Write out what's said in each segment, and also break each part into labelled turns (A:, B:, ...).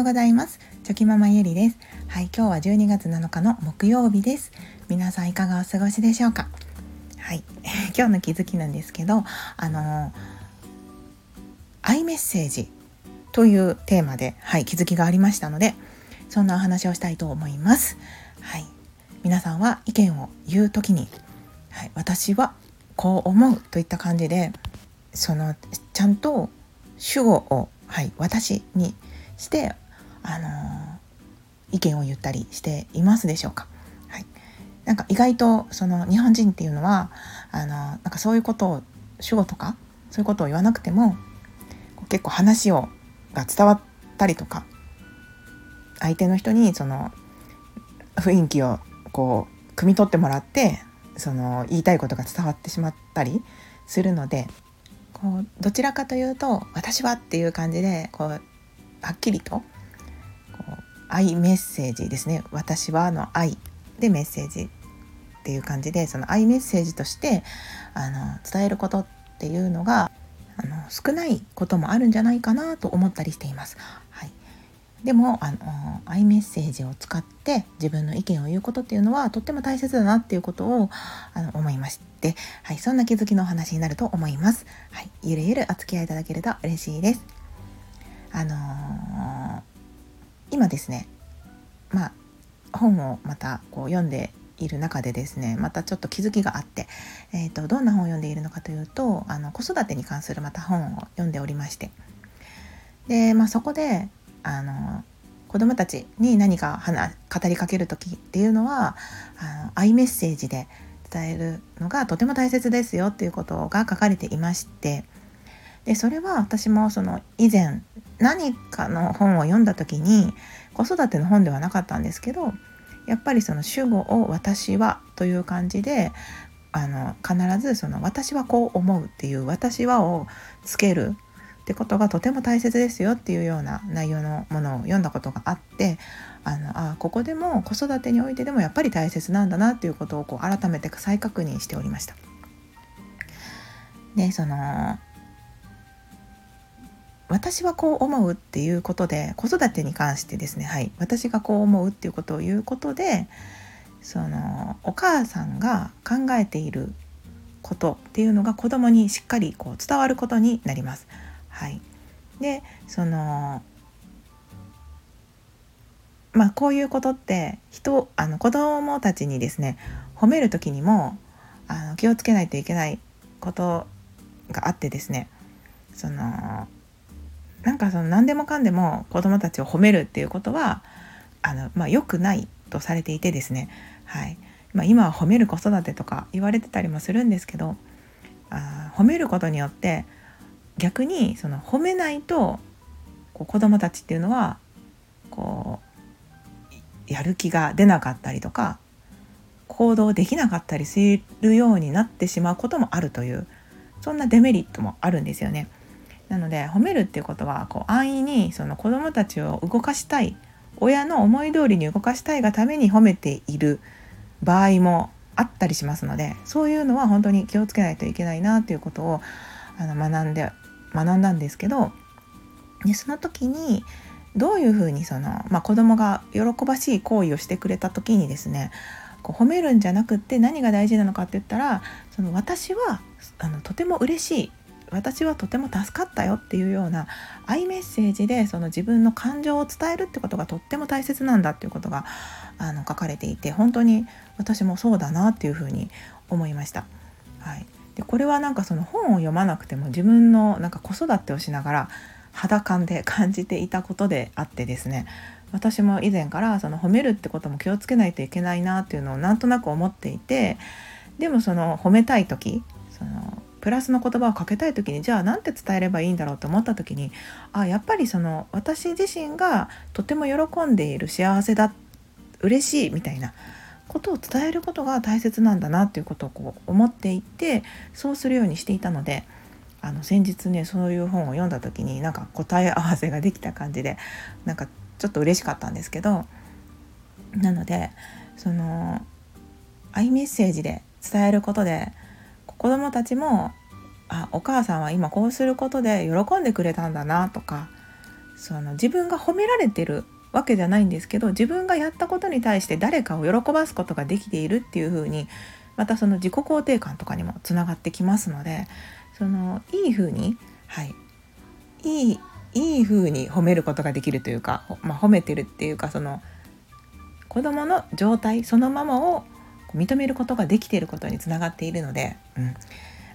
A: ようございます。チョキママゆりです。はい今日は12月7日の木曜日です。皆さんいかがお過ごしでしょうか？はい 今日の気づきなんですけどあのアイメッセージというテーマではい気づきがありましたのでそんなお話をしたいと思います。はい皆さんは意見を言う時にはい、私はこう思うといった感じでそのちゃんと主語を、はい、私にしてあの意見を言ったりしていますでしょうか？はい、なんか意外とその日本人っていうのはあのなんかそういうことを主語とかそういうことを言わなくても結構話をが伝わったりとか相手の人にその雰囲気をこう汲み取ってもらってその言いたいことが伝わってしまったりするのでこうどちらかというと「私は」っていう感じでこうはっきりと愛メッセージですね「私は」の愛でメッセージっていう感じでその愛メッセージとしてあの伝えることっていうのがあの少ないこともあるんじゃないかなと思ったりしています。はいでもあのアイメッセージを使って自分の意見を言うことっていうのはとっても大切だなっていうことをあの思いまして、はい、そんな気づきのお話になると思います。はい、ゆるゆるお付き合いいただけると嬉しいです。あのー、今ですね、まあ本をまたこう読んでいる中でですねまたちょっと気づきがあって、えーと、どんな本を読んでいるのかというとあの子育てに関するまた本を読んでおりまして。で、まあ、そこであの子どもたちに何か語りかける時っていうのはあのアイメッセージで伝えるのがとても大切ですよっていうことが書かれていましてでそれは私もその以前何かの本を読んだ時に子育ての本ではなかったんですけどやっぱりその主語を「私は」という感じであの必ずその「私はこう思う」っていう「私は」をつけるってことがとても大切ですよっていうような内容のものを読んだことがあってあのあここでも子育てにおいてでもやっぱり大切なんだなっていうことをこう改めて再確認しておりました。でその私はこう思うっていうことで子育てに関してですねはい私がこう思うっていうことを言うことでそのお母さんが考えていることっていうのが子供にしっかりこう伝わることになります。はい、でそのまあこういうことって人あの子どもたちにですね褒める時にもあの気をつけないといけないことがあってですねそのなんかその何でもかんでも子どもたちを褒めるっていうことはあの、まあ、良くないとされていてですね、はいまあ、今は褒める子育てとか言われてたりもするんですけどあ褒めることによって逆にその褒めないとこう子どもたちっていうのはこうやる気が出なかったりとか行動できなかったりするようになってしまうこともあるというそんなデメリットもあるんですよね。なので褒めるっていうことはこう安易にその子どもたちを動かしたい親の思い通りに動かしたいがために褒めている場合もあったりしますのでそういうのは本当に気をつけないといけないなということをあの学んで学んだんですけどでその時にどういうふうにその、まあ、子供が喜ばしい行為をしてくれた時にですねこう褒めるんじゃなくって何が大事なのかって言ったらその私はあのとても嬉しい私はとても助かったよっていうような愛メッセージでその自分の感情を伝えるってことがとっても大切なんだっていうことがあの書かれていて本当に私もそうだなっていうふうに思いました。はい、でこれはなんかその本を読まなくても自分のなんか子育てをしながら肌感で感じていたことであってですね私も以前からその褒めるってことも気をつけないといけないなっていうのをなんとなく思っていてでもその褒めたい時プラスの言葉をかけたい時にじゃあ何て伝えればいいんだろうと思った時にあやっぱりその私自身がとても喜んでいる幸せだ嬉しいみたいなことを伝えることが大切なんだなっていうことをこう思っていてそうするようにしていたのであの先日ねそういう本を読んだ時になんか答え合わせができた感じでなんかちょっと嬉しかったんですけどなのでそのアイメッセージで伝えることで子どもたちもあお母さんは今こうすることで喜んでくれたんだなとかその自分が褒められてるわけじゃないんですけど自分がやったことに対して誰かを喜ばすことができているっていう風にまたその自己肯定感とかにもつながってきますのでそのいい風にはい。いいいい風に褒めることができるというか、まあ、褒めてるっていうかその子どもの状態そのままを認めることができていることにつながっているので、うん、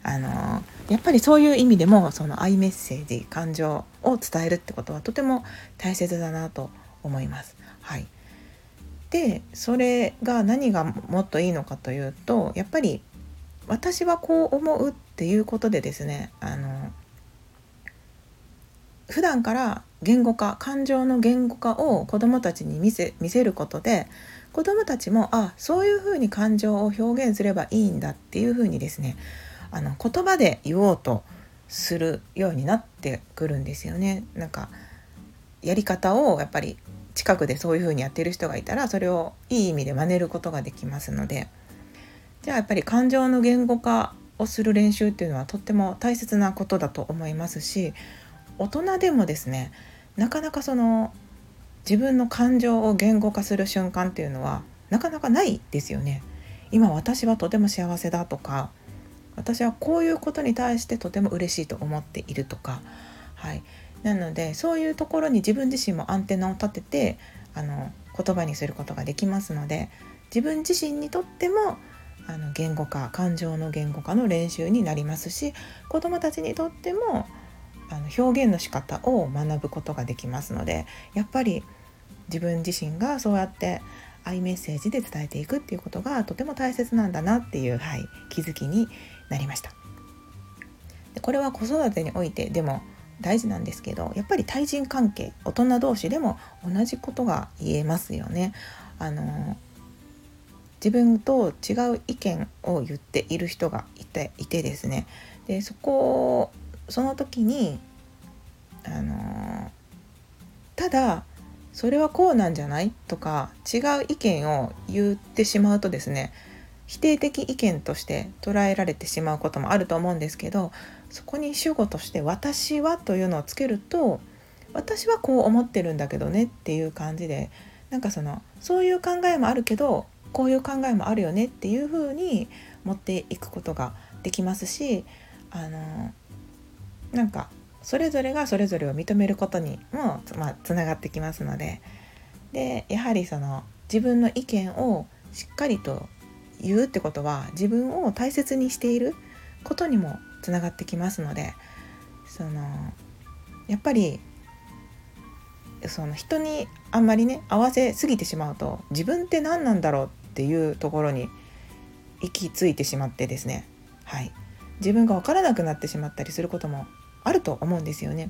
A: あのやっぱりそういう意味でもその愛メッセージ感情を伝えるってことはとても大切だなと思います。はい、でそれが何がもっといいのかというとやっぱり私はこう思うっていうことでですねあの普段から言語化感情の言語化を子どもたちに見せ見せることで子どもたちもあそういうふうに感情を表現すればいいんだっていうふうにですねあの言葉で言おうとするようになってくるんですよね。なんかやり方をやっぱり近くでそういうふうにやってる人がいたらそれをいい意味で真似ることができますのでじゃあやっぱり感情の言語化をする練習っていうのはとっても大切なことだと思いますし大人でもですねなかなかその自分の感情を言語化する瞬間っていうのはなかなかないですよね。今私はとても幸せだとか私はこういうことに対してとても嬉しいと思っているとか、はい、なのでそういうところに自分自身もアンテナを立ててあの言葉にすることができますので自分自身にとってもあの言語化感情の言語化の練習になりますし子どもたちにとってもあの表現の仕方を学ぶことができますのでやっぱり自分自身がそうやって愛メッセージで伝えていくっていうことがとても大切なんだなっていう、はい、気づきになりましたでこれは子育てにおいてでも大事なんですけどやっぱり対人関係大人同士でも同じことが言えますよね。あの自分と違う意見を言っている人がいていてですねでそこその時にあのただそれはこうなんじゃない？とか違う意見を言ってしまうとですね否定的意見として捉えられてしまうこともあると思うんですけどそこに主語として「私は」というのをつけると私はこう思ってるんだけどねっていう感じでなんかそのそういう考えもあるけどこういう考えもあるよねっていう風に持っていくことができますしあのなんかそれぞれがそれぞれを認めることにも、まあ、つながってきますので。でやはりその自分の意見をしっかりと言うってことは自分を大切にしていることにもつながってきますので。そのやっぱりその人にあんまりね合わせすぎてしまうと自分って何なんだろうっていうところに行き着いてしまってですね。はい。自分が分からなくなってしまったりすることもあると思うんですよね。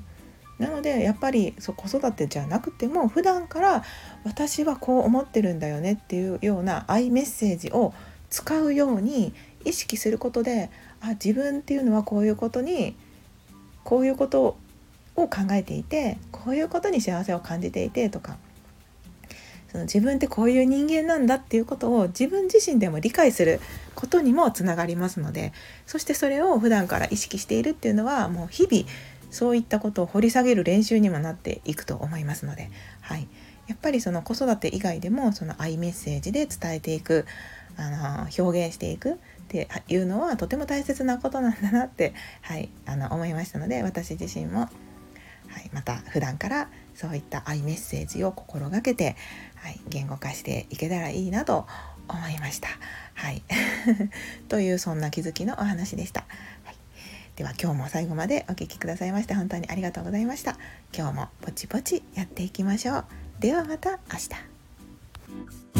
A: なのでやっぱりそう子育てじゃなくても普段から私はこう思ってるんだよねっていうようなアイメッセージを使うように意識することであ自分っていうのはこういうことにこういうことを考えていてこういうことに幸せを感じていてとかその自分ってこういう人間なんだっていうことを自分自身でも理解することにもつながりますのでそしてそれを普段から意識しているっていうのはもう日々そういったことを掘り下げる練習にもなっていくと思いますので、はい、やっぱりその子育て以外でもその愛メッセージで伝えていくあの表現していくっていうのはとても大切なことなんだなって、はい、あの思いましたので私自身も、はい、また普段からそういった愛メッセージを心がけて、はい、言語化していけたらいいなと思いました。はい、というそんな気づきのお話でした。はい、では今日も最後までお聴きくださいまして本当にありがとうございました。今日もぼちぼちやっていきましょう。ではまた明日。